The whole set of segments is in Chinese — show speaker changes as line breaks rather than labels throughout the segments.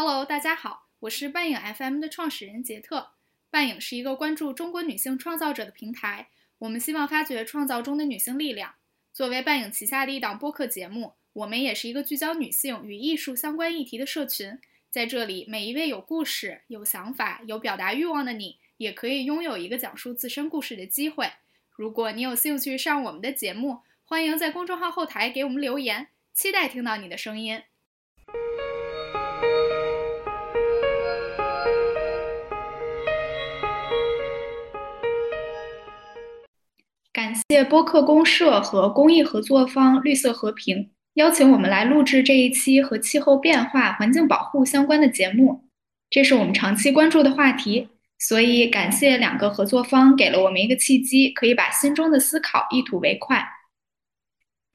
Hello，大家好，我是半影 FM 的创始人杰特。半影是一个关注中国女性创造者的平台，我们希望发掘创造中的女性力量。作为半影旗下的一档播客节目，我们也是一个聚焦女性与艺术相关议题的社群。在这里，每一位有故事、有想法、有表达欲望的你，也可以拥有一个讲述自身故事的机会。如果你有兴趣上我们的节目，欢迎在公众号后台给我们留言，期待听到你的声音。谢播客公社和公益合作方绿色和平邀请我们来录制这一期和气候变化、环境保护相关的节目，这是我们长期关注的话题，所以感谢两个合作方给了我们一个契机，可以把心中的思考一吐为快。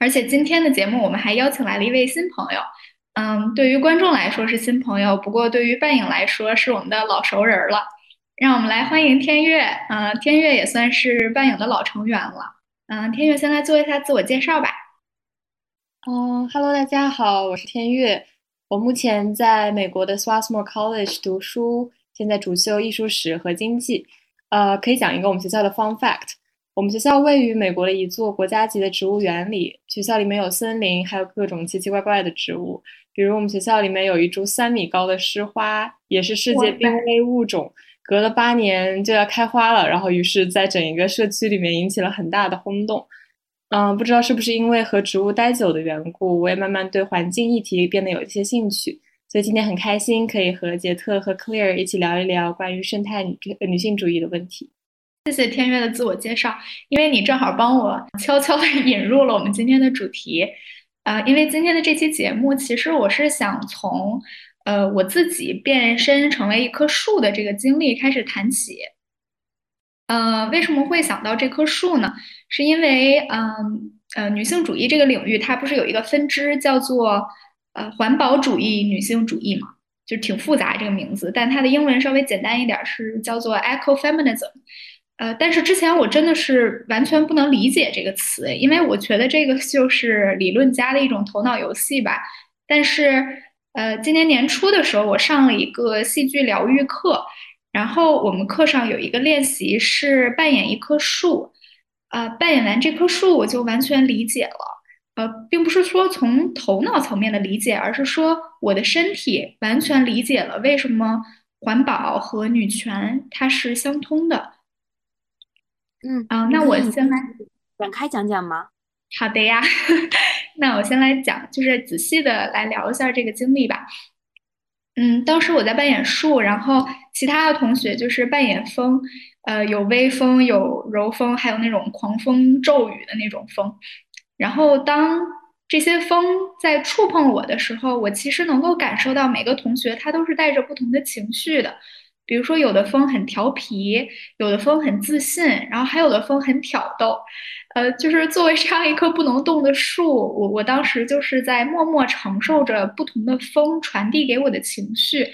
而且今天的节目我们还邀请来了一位新朋友，嗯，对于观众来说是新朋友，不过对于半影来说是我们的老熟人了。让我们来欢迎天悦，嗯，天悦也算是半影的老成员了，嗯，天悦先来做一下自我介绍吧。
嗯，Hello，大家好，我是天悦，我目前在美国的 Swarthmore College 读书，现在主修艺术史和经济。呃，可以讲一个我们学校的 Fun Fact，我们学校位于美国的一座国家级的植物园里，学校里面有森林，还有各种奇奇怪怪的植物，比如我们学校里面有一株三米高的湿花，也是世界濒危物种。隔了八年就要开花了，然后于是，在整一个社区里面引起了很大的轰动。嗯，不知道是不是因为和植物待久的缘故，我也慢慢对环境议题变得有一些兴趣。所以今天很开心可以和杰特和 Clear 一起聊一聊关于生态女女性主义的问题。
谢谢天悦的自我介绍，因为你正好帮我悄悄的引入了我们今天的主题。呃，因为今天的这期节目，其实我是想从。呃，我自己变身成为一棵树的这个经历开始谈起。呃，为什么会想到这棵树呢？是因为，嗯，呃，女性主义这个领域，它不是有一个分支叫做呃环保主义女性主义嘛？就挺复杂这个名字，但它的英文稍微简单一点是叫做 ecofeminism。呃，但是之前我真的是完全不能理解这个词，因为我觉得这个就是理论家的一种头脑游戏吧。但是。呃，今年年初的时候，我上了一个戏剧疗愈课，然后我们课上有一个练习是扮演一棵树，呃，扮演完这棵树，我就完全理解了，呃，并不是说从头脑层面的理解，而是说我的身体完全理解了为什么环保和女权它是相通的。
嗯，
啊，那我先来
展开讲讲吗？
好的呀，那我先来讲，就是仔细的来聊一下这个经历吧。嗯，当时我在扮演树，然后其他的同学就是扮演风，呃，有微风，有柔风，还有那种狂风骤雨的那种风。然后当这些风在触碰我的时候，我其实能够感受到每个同学他都是带着不同的情绪的。比如说，有的风很调皮，有的风很自信，然后还有的风很挑逗。呃，就是作为这样一棵不能动的树，我我当时就是在默默承受着不同的风传递给我的情绪，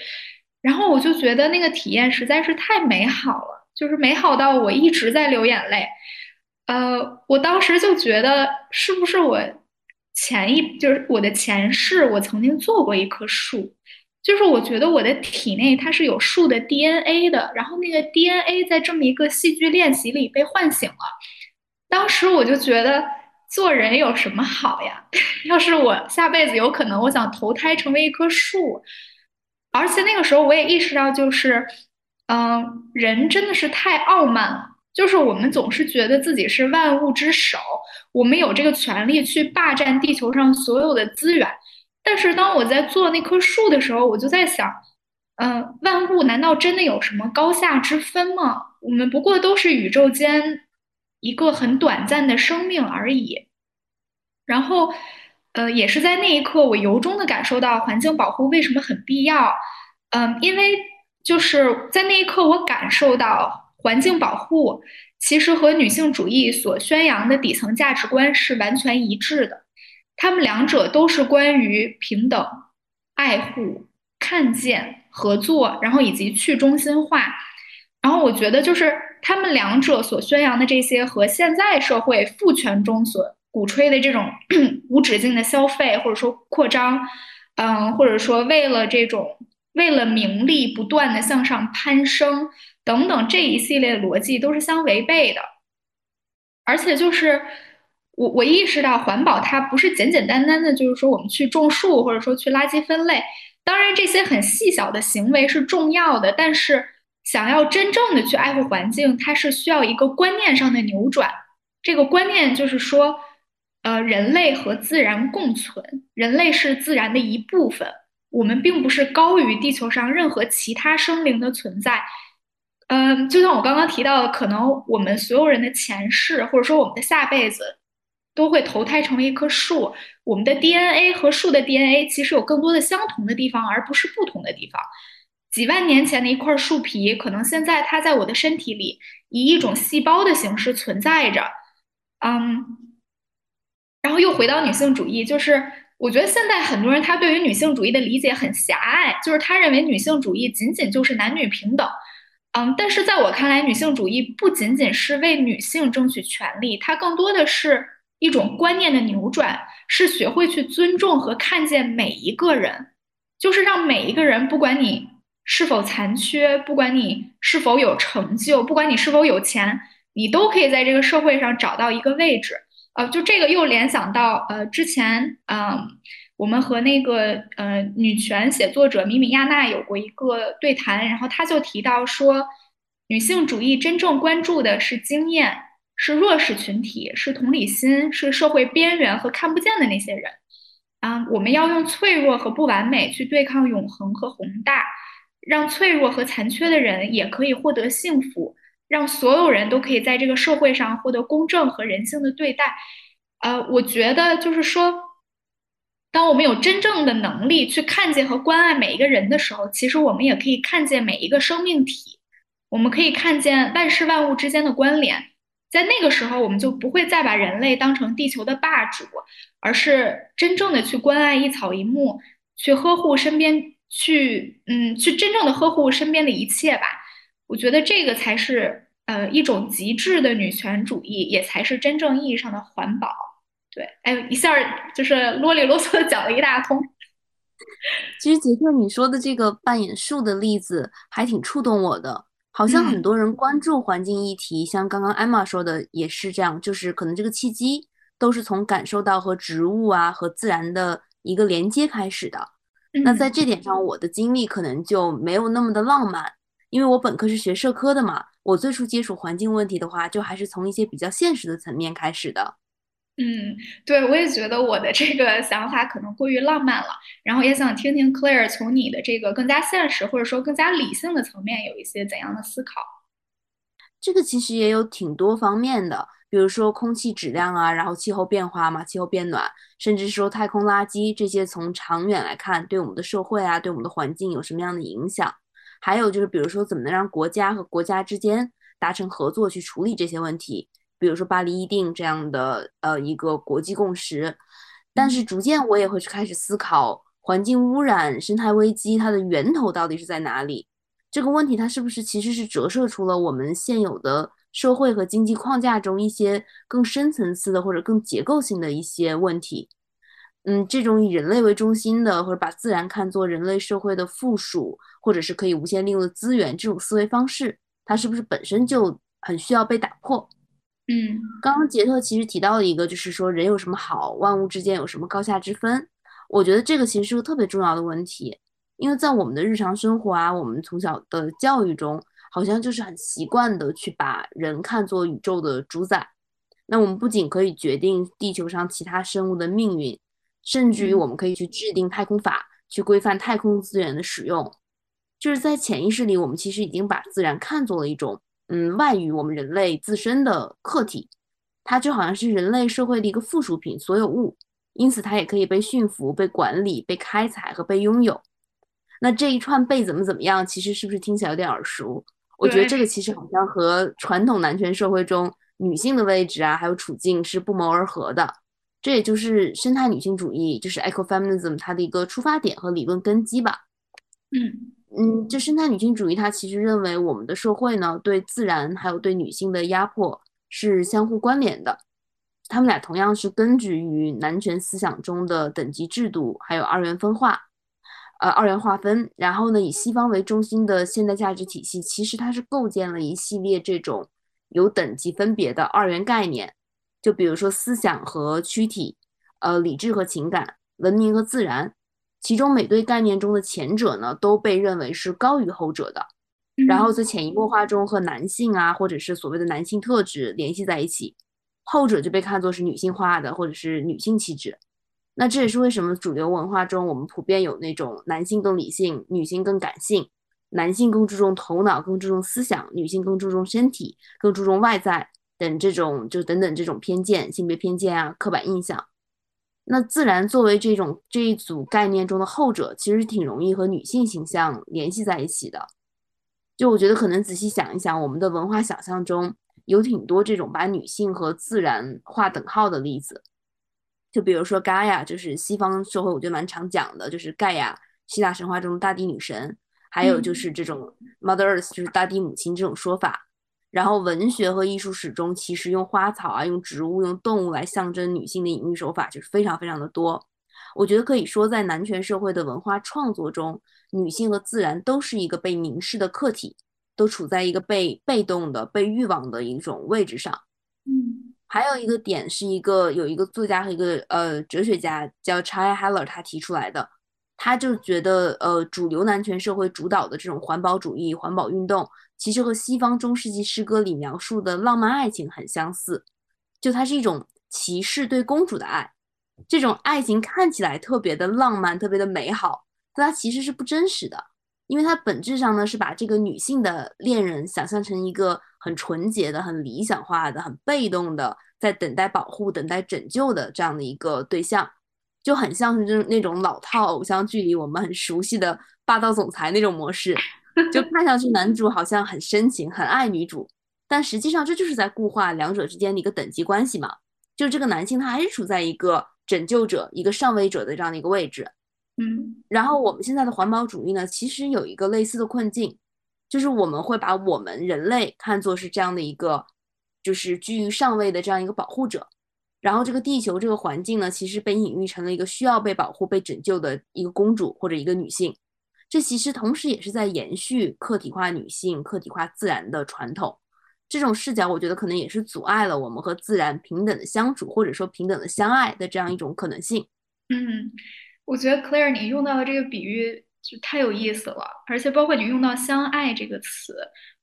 然后我就觉得那个体验实在是太美好了，就是美好到我一直在流眼泪。呃，我当时就觉得，是不是我前一就是我的前世，我曾经做过一棵树，就是我觉得我的体内它是有树的 DNA 的，然后那个 DNA 在这么一个戏剧练习里被唤醒了。当时我就觉得做人有什么好呀？要是我下辈子有可能，我想投胎成为一棵树。而且那个时候我也意识到，就是，嗯，人真的是太傲慢了。就是我们总是觉得自己是万物之首，我们有这个权利去霸占地球上所有的资源。但是当我在做那棵树的时候，我就在想，嗯，万物难道真的有什么高下之分吗？我们不过都是宇宙间。一个很短暂的生命而已，然后，呃，也是在那一刻，我由衷的感受到环境保护为什么很必要。嗯，因为就是在那一刻，我感受到环境保护其实和女性主义所宣扬的底层价值观是完全一致的，他们两者都是关于平等、爱护、看见、合作，然后以及去中心化。然后我觉得，就是他们两者所宣扬的这些，和现在社会父权中所鼓吹的这种 无止境的消费，或者说扩张，嗯，或者说为了这种为了名利不断的向上攀升等等这一系列逻辑都是相违背的。而且就是我我意识到环保它不是简简单单的，就是说我们去种树或者说去垃圾分类。当然这些很细小的行为是重要的，但是想要真正的去爱护环境，它是需要一个观念上的扭转。这个观念就是说，呃，人类和自然共存，人类是自然的一部分，我们并不是高于地球上任何其他生灵的存在。嗯，就像我刚刚提到的，可能我们所有人的前世，或者说我们的下辈子，都会投胎成为一棵树。我们的 DNA 和树的 DNA 其实有更多的相同的地方，而不是不同的地方。几万年前的一块树皮，可能现在它在我的身体里以一种细胞的形式存在着。嗯，然后又回到女性主义，就是我觉得现在很多人他对于女性主义的理解很狭隘，就是他认为女性主义仅仅就是男女平等。嗯，但是在我看来，女性主义不仅仅是为女性争取权利，它更多的是一种观念的扭转，是学会去尊重和看见每一个人，就是让每一个人，不管你是否残缺，不管你是否有成就，不管你是否有钱，你都可以在这个社会上找到一个位置。呃，就这个又联想到，呃，之前，嗯。我们和那个呃女权写作者米米亚娜有过一个对谈，然后她就提到说，女性主义真正关注的是经验，是弱势群体，是同理心，是社会边缘和看不见的那些人。啊，我们要用脆弱和不完美去对抗永恒和宏大，让脆弱和残缺的人也可以获得幸福，让所有人都可以在这个社会上获得公正和人性的对待。呃，我觉得就是说。当我们有真正的能力去看见和关爱每一个人的时候，其实我们也可以看见每一个生命体，我们可以看见万事万物之间的关联。在那个时候，我们就不会再把人类当成地球的霸主，而是真正的去关爱一草一木，去呵护身边，去嗯，去真正的呵护身边的一切吧。我觉得这个才是呃一种极致的女权主义，也才是真正意义上的环保。对，哎，一下就是啰里啰嗦的讲了一大通。
其实杰克你说的这个扮演树的例子还挺触动我的，好像很多人关注环境议题，像刚刚艾玛说的也是这样，就是可能这个契机都是从感受到和植物啊和自然的一个连接开始的。那在这点上，我的经历可能就没有那么的浪漫，因为我本科是学社科的嘛，我最初接触环境问题的话，就还是从一些比较现实的层面开始的。
嗯，对，我也觉得我的这个想法可能过于浪漫了，然后也想听听 Claire 从你的这个更加现实或者说更加理性的层面有一些怎样的思考。
这个其实也有挺多方面的，比如说空气质量啊，然后气候变化嘛，气候变暖，甚至说太空垃圾这些，从长远来看，对我们的社会啊，对我们的环境有什么样的影响？还有就是，比如说怎么能让国家和国家之间达成合作去处理这些问题？比如说巴黎议定这样的呃一个国际共识，但是逐渐我也会去开始思考环境污染、生态危机它的源头到底是在哪里？这个问题它是不是其实是折射出了我们现有的社会和经济框架中一些更深层次的或者更结构性的一些问题？嗯，这种以人类为中心的或者把自然看作人类社会的附属或者是可以无限利用的资源这种思维方式，它是不是本身就很需要被打破？
嗯，
刚刚杰特其实提到了一个，就是说人有什么好，万物之间有什么高下之分？我觉得这个其实是个特别重要的问题，因为在我们的日常生活啊，我们从小的教育中，好像就是很习惯的去把人看作宇宙的主宰。那我们不仅可以决定地球上其他生物的命运，甚至于我们可以去制定太空法，去规范太空资源的使用。就是在潜意识里，我们其实已经把自然看作了一种。嗯，外于我们人类自身的客体，它就好像是人类社会的一个附属品、所有物，因此它也可以被驯服、被管理、被开采和被拥有。那这一串被怎么怎么样，其实是不是听起来有点耳熟？我觉得这个其实好像和传统男权社会中女性的位置啊，还有处境是不谋而合的。这也就是生态女性主义，就是 ecofeminism 它的一个出发点和理论根基吧。
嗯。
嗯，就生态女性主义，它其实认为我们的社会呢，对自然还有对女性的压迫是相互关联的，他们俩同样是根植于男权思想中的等级制度，还有二元分化。呃二元划分，然后呢以西方为中心的现代价值体系，其实它是构建了一系列这种有等级分别的二元概念，就比如说思想和躯体，呃理智和情感，文明和自然，其中每对概念中的前者呢都被认为是高于后者的，然后在潜移默化中和男性啊或者是所谓的男性特质联系在一起。后者就被看作是女性化的，或者是女性气质。那这也是为什么主流文化中我们普遍有那种男性更理性，女性更感性，男性更注重头脑，更注重思想，女性更注重身体，更注重外在等这种就等等这种偏见、性别偏见啊、刻板印象。那自然作为这种这一组概念中的后者，其实挺容易和女性形象联系在一起的。就我觉得可能仔细想一想，我们的文化想象中。有挺多这种把女性和自然划等号的例子，就比如说盖亚，就是西方社会我觉得蛮常讲的，就是盖亚，希腊神话中的大地女神，还有就是这种 Mother Earth，就是大地母亲这种说法。然后文学和艺术史中，其实用花草啊、用植物、用动物来象征女性的隐喻手法，就是非常非常的多。我觉得可以说，在男权社会的文化创作中，女性和自然都是一个被凝视的客体。都处在一个被被动的、被欲望的一种位置上。
嗯，
还有一个点是一个有一个作家和一个呃哲学家叫 Chai Heller，他提出来的，他就觉得呃主流男权社会主导的这种环保主义、环保运动，其实和西方中世纪诗歌里描述的浪漫爱情很相似，就它是一种骑士对公主的爱，这种爱情看起来特别的浪漫、特别的美好，但它其实是不真实的。因为它本质上呢是把这个女性的恋人想象成一个很纯洁的、很理想化的、很被动的，在等待保护、等待拯救的这样的一个对象，就很像是就是那种老套偶像剧里我们很熟悉的霸道总裁那种模式，就看上去男主好像很深情、很爱女主，但实际上这就是在固化两者之间的一个等级关系嘛，就是这个男性他还是处在一个拯救者、一个上位者的这样的一个位置。
嗯，
然后我们现在的环保主义呢，其实有一个类似的困境，就是我们会把我们人类看作是这样的一个，就是居于上位的这样一个保护者，然后这个地球这个环境呢，其实被隐喻成了一个需要被保护、被拯救的一个公主或者一个女性，这其实同时也是在延续客体化女性、客体化自然的传统。这种视角，我觉得可能也是阻碍了我们和自然平等的相处，或者说平等的相爱的这样一种可能性。
嗯。我觉得 Claire 你用到的这个比喻就太有意思了，而且包括你用到“相爱”这个词，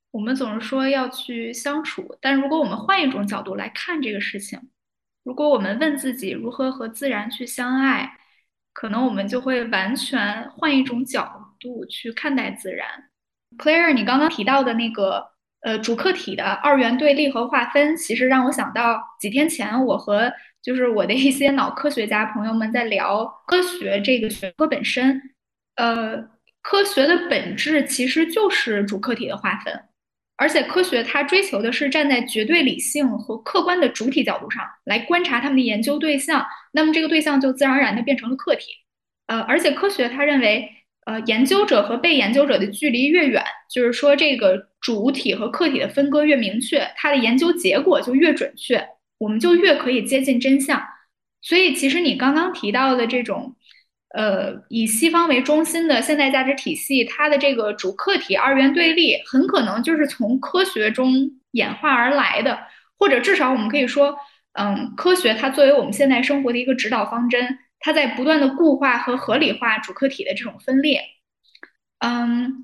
我们总是说要去相处，但如果我们换一种角度来看这个事情，如果我们问自己如何和自然去相爱，可能我们就会完全换一种角度去看待自然。Claire，你刚刚提到的那个呃主客体的二元对立和划分，其实让我想到几天前我和。就是我的一些脑科学家朋友们在聊科学这个学科本身，呃，科学的本质其实就是主客体的划分，而且科学它追求的是站在绝对理性和客观的主体角度上来观察他们的研究对象，那么这个对象就自然而然的变成了客体，呃，而且科学它认为，呃，研究者和被研究者的距离越远，就是说这个主体和客体的分割越明确，它的研究结果就越准确。我们就越可以接近真相，所以其实你刚刚提到的这种，呃，以西方为中心的现代价值体系，它的这个主客体二元对立，很可能就是从科学中演化而来的，或者至少我们可以说，嗯，科学它作为我们现代生活的一个指导方针，它在不断的固化和合理化主客体的这种分裂，嗯。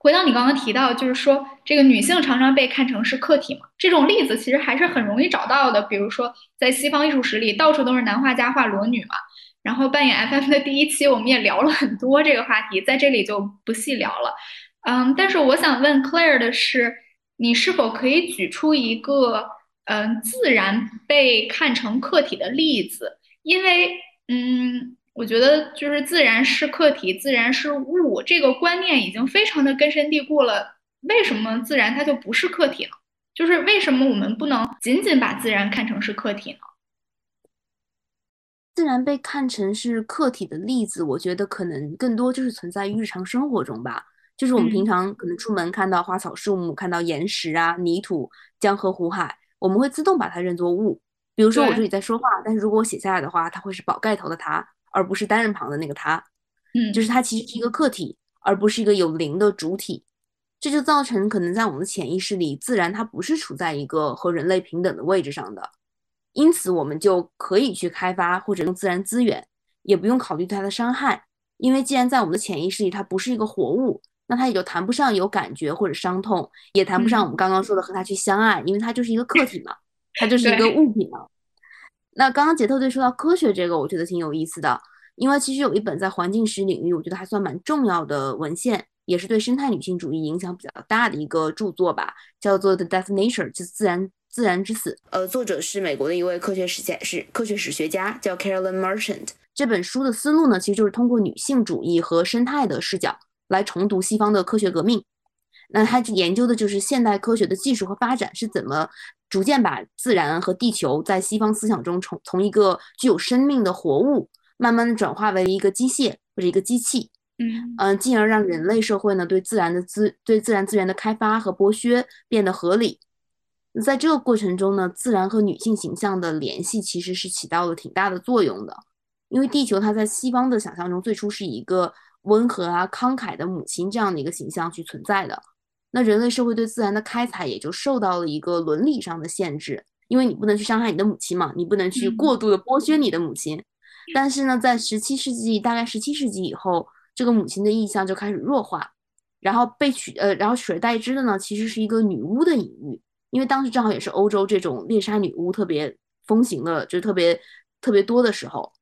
回到你刚刚提到，就是说这个女性常常被看成是客体嘛，这种例子其实还是很容易找到的。比如说在西方艺术史里，到处都是男画家画裸女嘛。然后扮演 FF 的第一期，我们也聊了很多这个话题，在这里就不细聊了。嗯，但是我想问 Claire 的是，你是否可以举出一个嗯自然被看成客体的例子？因为嗯。我觉得就是自然是客体，自然是物，这个观念已经非常的根深蒂固了。为什么自然它就不是客体呢？就是为什么我们不能仅仅把自然看成是客体呢？
自然被看成是客体的例子，我觉得可能更多就是存在于日常生活中吧。就是我们平常可能出门看到花草树木，看到岩石啊、泥土、江河湖海，我们会自动把它认作物。比如说我这里在说话，但是如果我写下来的话，它会是宝盖头的它。而不是单人旁的那个它，
嗯，
就是它其实是一个客体，而不是一个有灵的主体。这就造成可能在我们的潜意识里，自然它不是处在一个和人类平等的位置上的，因此我们就可以去开发或者用自然资源，也不用考虑它的伤害，因为既然在我们的潜意识里它不是一个活物，那它也就谈不上有感觉或者伤痛，也谈不上我们刚刚说的和它去相爱，因为它就是一个客体嘛，它就是一个物品嘛。那刚刚杰特队说到科学这个，我觉得挺有意思的，因为其实有一本在环境史领域，我觉得还算蛮重要的文献。也是对生态女性主义影响比较大的一个著作吧，叫做《The Death Nature》，就是自然自然之死。呃，作者是美国的一位科学史家，是科学史学家，叫 Carolyn Merchant。这本书的思路呢，其实就是通过女性主义和生态的视角来重读西方的科学革命。那他研究的就是现代科学的技术和发展是怎么逐渐把自然和地球在西方思想中从从一个具有生命的活物，慢慢的转化为一个机械或者一个机器。
嗯
嗯，进而让人类社会呢对自然的资对自然资源的开发和剥削变得合理。在这个过程中呢，自然和女性形象的联系其实是起到了挺大的作用的。因为地球它在西方的想象中最初是以一个温和啊慷慨的母亲这样的一个形象去存在的。那人类社会对自然的开采也就受到了一个伦理上的限制，因为你不能去伤害你的母亲嘛，你不能去过度的剥削你的母亲。但是呢，在十七世纪，大概十七世纪以后。这个母亲的意象就开始弱化，然后被取呃，然后取而代之的呢，其实是一个女巫的隐喻，因为当时正好也是欧洲这种猎杀女巫特别风行的，就是特别特别多的时候。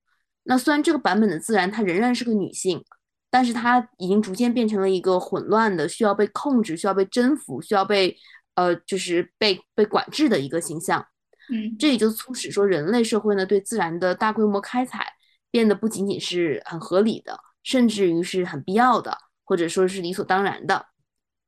那虽然这个版本的自然它仍然是个女性，但是它已经逐渐变成了一个混乱的、需要被控制、需要被征服、需要被呃就是被被管制的一个形象。
嗯，
这也就促使说人类社会呢对自然的大规模开采变得不仅仅是很合理的。甚至于是很必要的，或者说是理所当然的。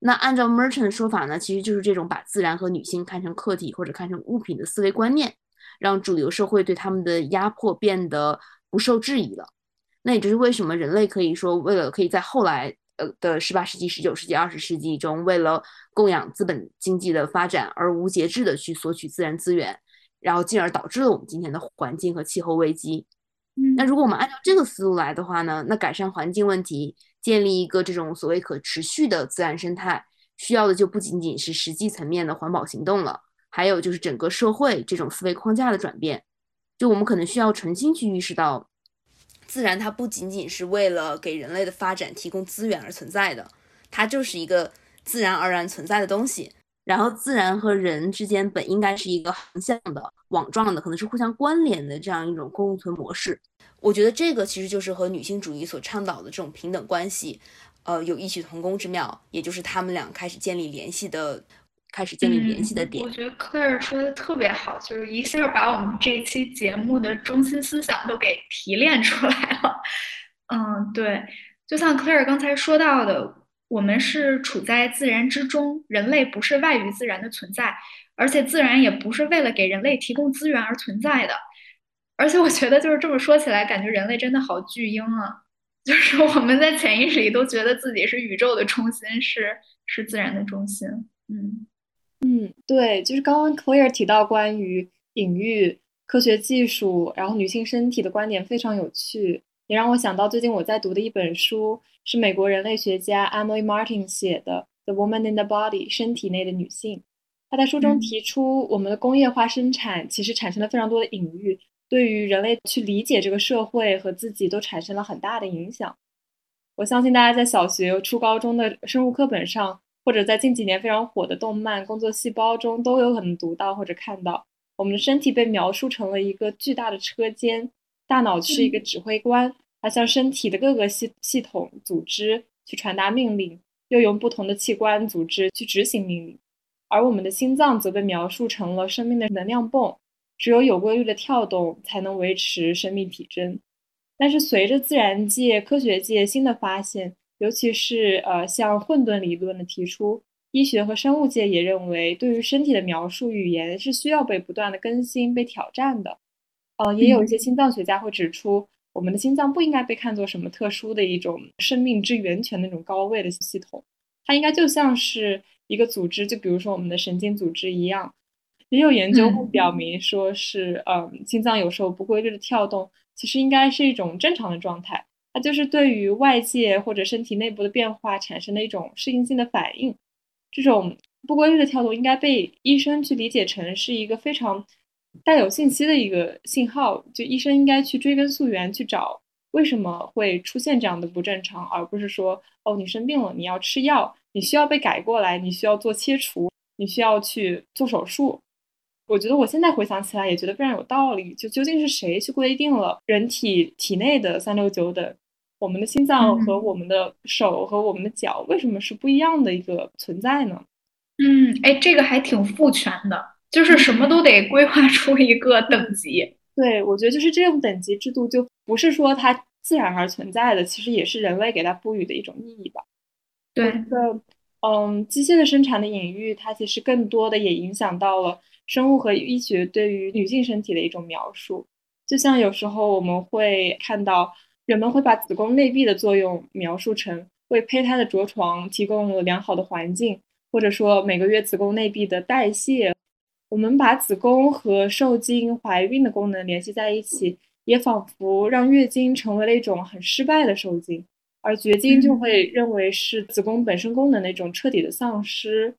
那按照 Merchant 的说法呢，其实就是这种把自然和女性看成客体或者看成物品的思维观念，让主流社会对他们的压迫变得不受质疑了。那也就是为什么人类可以说，为了可以在后来呃的十八世纪、十九世纪、二十世纪中，为了供养资本经济的发展而无节制的去索取自然资源，然后进而导致了我们今天的环境和气候危机。那如果我们按照这个思路来的话呢，那改善环境问题，建立一个这种所谓可持续的自然生态，需要的就不仅仅是实际层面的环保行动了，还有就是整个社会这种思维框架的转变。就我们可能需要重新去意识到，自然它不仅仅是为了给人类的发展提供资源而存在的，它就是一个自然而然存在的东西。然后，自然和人之间本应该是一个横向的、网状的，可能是互相关联的这样一种共存模式。我觉得这个其实就是和女性主义所倡导的这种平等关系，呃，有异曲同工之妙。也就是他们俩开始建立联系的，开始建立联系的点。
我觉得 Claire 说的特别好，就是一下把我们这期节目的中心思想都给提炼出来了。嗯，对，就像 Claire 刚才说到的。我们是处在自然之中，人类不是外于自然的存在，而且自然也不是为了给人类提供资源而存在的。而且我觉得，就是这么说起来，感觉人类真的好巨婴啊！就是我们在潜意识里都觉得自己是宇宙的中心，是是自然的中心。嗯
嗯，对，就是刚刚 Claire 提到关于隐喻、科学技术，然后女性身体的观点非常有趣，也让我想到最近我在读的一本书。是美国人类学家 Emily Martin 写的《The Woman in the Body》身体内的女性。她在书中提出，我们的工业化生产其实产生了非常多的隐喻，对于人类去理解这个社会和自己都产生了很大的影响。我相信大家在小学、初高中的生物课本上，或者在近几年非常火的动漫《工作细胞》中，都有可能读到或者看到，我们的身体被描述成了一个巨大的车间，大脑是一个指挥官。它向身体的各个系系统组织去传达命令，又用不同的器官组织去执行命令。而我们的心脏则被描述成了生命的能量泵，只有有规律的跳动才能维持生命体征。但是随着自然界、科学界新的发现，尤其是呃像混沌理论的提出，医学和生物界也认为，对于身体的描述语言是需要被不断的更新、被挑战的。呃，也有一些心脏学家会指出。我们的心脏不应该被看作什么特殊的一种生命之源泉那种高位的系统，它应该就像是一个组织，就比如说我们的神经组织一样。也有研究会表明，说是，嗯，心脏有时候不规律的跳动，其实应该是一种正常的状态。它就是对于外界或者身体内部的变化产生的一种适应性的反应。这种不规律的跳动应该被医生去理解成是一个非常带有信息的一个信号，就医生应该去追根溯源去找为什么会出现这样的不正常，而不是说哦你生病了，你要吃药，你需要被改过来，你需要做切除，你需要去做手术。我觉得我现在回想起来也觉得非常有道理。就究竟是谁去规定了人体体内的三六九等？我们的心脏和我们的手和我们的脚为什么是不一样的一个存在呢？
嗯，哎，这个还挺父权的，就是什么都得规划出一个等级。
对，我觉得就是这种等级制度，就不是说它自然而存在的，其实也是人类给它赋予的一种意义吧。
对，
嗯，机械的生产的隐喻，它其实更多的也影响到了。生物和医学对于女性身体的一种描述，就像有时候我们会看到，人们会把子宫内壁的作用描述成为胚胎的着床提供了良好的环境，或者说每个月子宫内壁的代谢。我们把子宫和受精、怀孕的功能联系在一起，也仿佛让月经成为了一种很失败的受精，而绝经就会认为是子宫本身功能的一种彻底的丧失。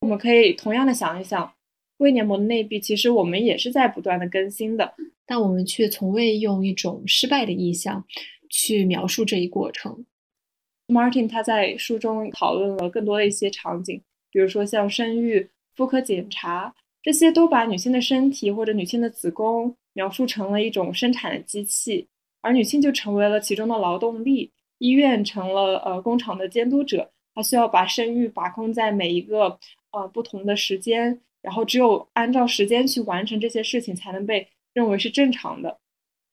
我们可以同样的想一想。胃黏膜的内壁，其实我们也是在不断的更新的，
但我们却从未用一种失败的意象去描述这一过程。
Martin 他在书中讨论了更多的一些场景，比如说像生育、妇科检查，这些都把女性的身体或者女性的子宫描述成了一种生产的机器，而女性就成为了其中的劳动力，医院成了呃工厂的监督者，他需要把生育把控在每一个呃不同的时间。然后只有按照时间去完成这些事情，才能被认为是正常的。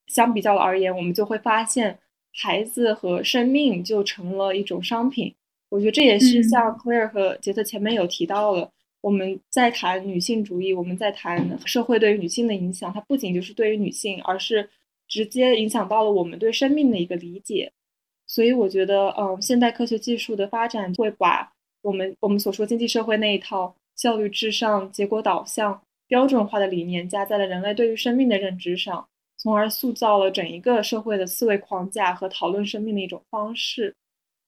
相比较而言，我们就会发现，孩子和生命就成了一种商品。我觉得这也是像 Claire 和杰特前面有提到的，我们在谈女性主义，我们在谈社会对于女性的影响，它不仅就是对于女性，而是直接影响到了我们对生命的一个理解。所以我觉得，嗯，现代科学技术的发展会把我们我们所说经济社会那一套。效率至上、结果导向、标准化的理念加在了人类对于生命的认知上，从而塑造了整一个社会的思维框架和讨论生命的一种方式。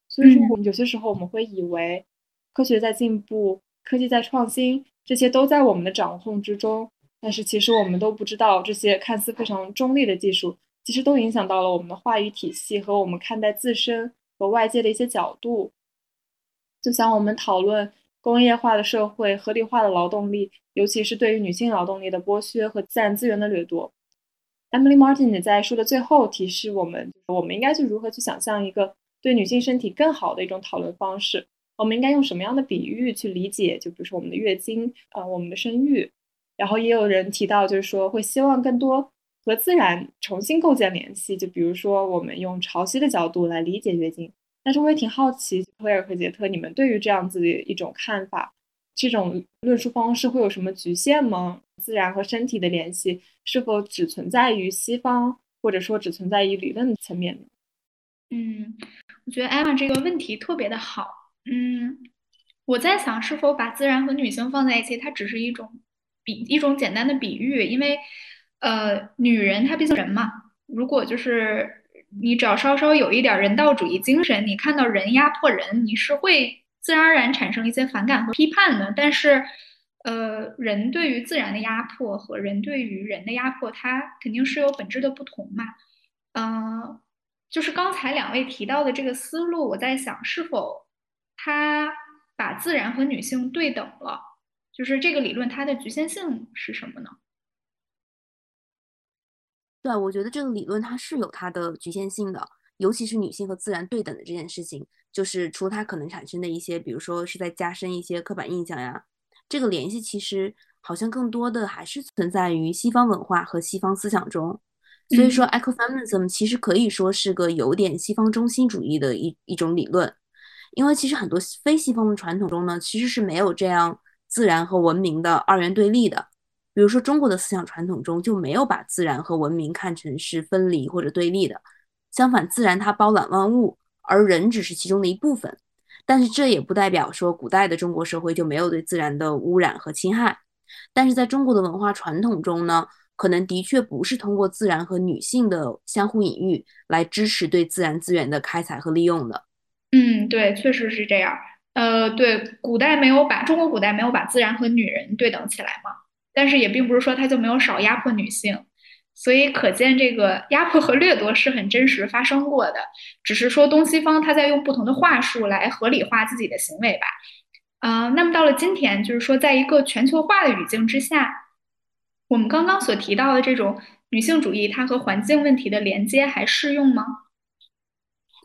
所以说，我们有些时候我们会以为科学在进步、科技在创新，这些都在我们的掌控之中。但是其实我们都不知道，这些看似非常中立的技术，其实都影响到了我们的话语体系和我们看待自身和外界的一些角度。就像我们讨论。工业化的社会、合理化的劳动力，尤其是对于女性劳动力的剥削和自然资源的掠夺。Emily Martin 也在书的最后提示我们，我们应该去如何去想象一个对女性身体更好的一种讨论方式。我们应该用什么样的比喻去理解？就比如说我们的月经，啊，我们的生育。然后也有人提到，就是说会希望更多和自然重新构建联系。就比如说我们用潮汐的角度来理解月经。但是我也挺好奇，威尔和杰特，你们对于这样子的一种看法，这种论述方式会有什么局限吗？自然和身体的联系是否只存在于西方，或者说只存在于理论层面呢？
嗯，我觉得艾玛这个问题特别的好。嗯，我在想，是否把自然和女性放在一起，它只是一种比一种简单的比喻，因为呃，女人她毕竟人嘛，如果就是。你只要稍稍有一点人道主义精神，你看到人压迫人，你是会自然而然产生一些反感和批判的。但是，呃，人对于自然的压迫和人对于人的压迫，它肯定是有本质的不同嘛。嗯，就是刚才两位提到的这个思路，我在想，是否他把自然和女性对等了？就是这个理论它的局限性是什么呢？
对，我觉得这个理论它是有它的局限性的，尤其是女性和自然对等的这件事情，就是除了它可能产生的一些，比如说是在加深一些刻板印象呀，这个联系其实好像更多的还是存在于西方文化和西方思想中。所以说，ecofeminism 其实可以说是个有点西方中心主义的一一种理论，因为其实很多非西方的传统中呢，其实是没有这样自然和文明的二元对立的。比如说，中国的思想传统中就没有把自然和文明看成是分离或者对立的。相反，自然它包揽万物，而人只是其中的一部分。但是这也不代表说古代的中国社会就没有对自然的污染和侵害。但是在中国的文化传统中呢，可能的确不是通过自然和女性的相互隐喻来支持对自然资源的开采和利用的。
嗯，对，确实是这样。呃，对，古代没有把中国古代没有把自然和女人对等起来嘛，但是也并不是说它就没有少压迫女性，所以可见这个压迫和掠夺是很真实发生过的，只是说东西方他在用不同的话术来合理化自己的行为吧。啊，那么到了今天，就是说在一个全球化的语境之下，我们刚刚所提到的这种女性主义，它和环境问题的连接还适用吗？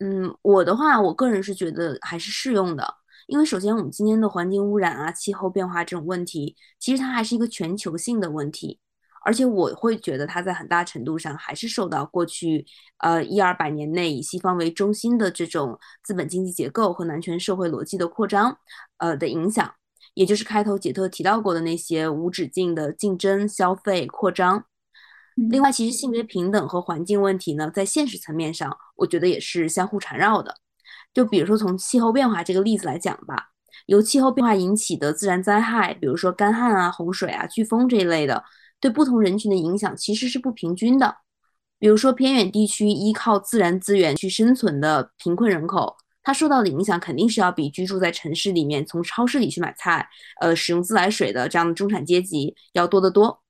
嗯，我的话，我个人是觉得还是适用的，因为首先我们今天的环境污染啊、气候变化这种问题，其实它还是一个全球性的问题，而且我会觉得它在很大程度上还是受到过去呃一二百年内以西方为中心的这种资本经济结构和男权社会逻辑的扩张呃的影响，也就是开头杰特提到过的那些无止境的竞争、消费、扩张。另外，其实性别平等和环境问题呢，在现实层面上，我觉得也是相互缠绕的。就比如说从气候变化这个例子来讲吧，由气候变化引起的自然灾害，比如说干旱啊、洪水啊、飓风这一类的，对不同人群的影响其实是不平均的。比如说偏远地区依靠自然资源去生存的贫困人口，他受到的影响肯定是要比居住在城市里面从超市里去买菜，呃，使用自来水的这样的中产阶级要多得多。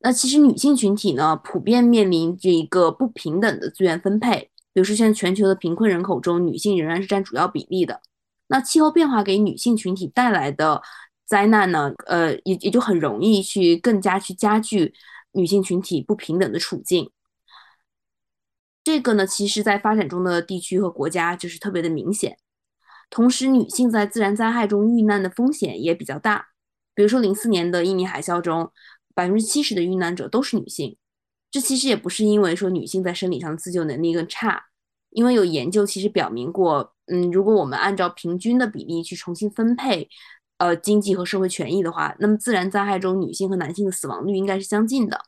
那其实女性群体呢，普遍面临这一个不平等的资源分配。比如说，现在全球的贫困人口中，女性仍然是占主要比例的。那气候变化给女性群体带来的灾难呢，呃，也也就很容易去更加去加剧女性群体不平等的处境。这个呢，其实在发展中的地区和国家就是特别的明显。同时，女性在自然灾害中遇难的风险也比较大。比如说，零四年的印尼海啸中。百分之七十的遇难者都是女性，这其实也不是因为说女性在生理上自救能力更差，因为有研究其实表明过，嗯，如果我们按照平均的比例去重新分配，呃，经济和社会权益的话，那么自然灾害中女性和男性的死亡率应该是相近的。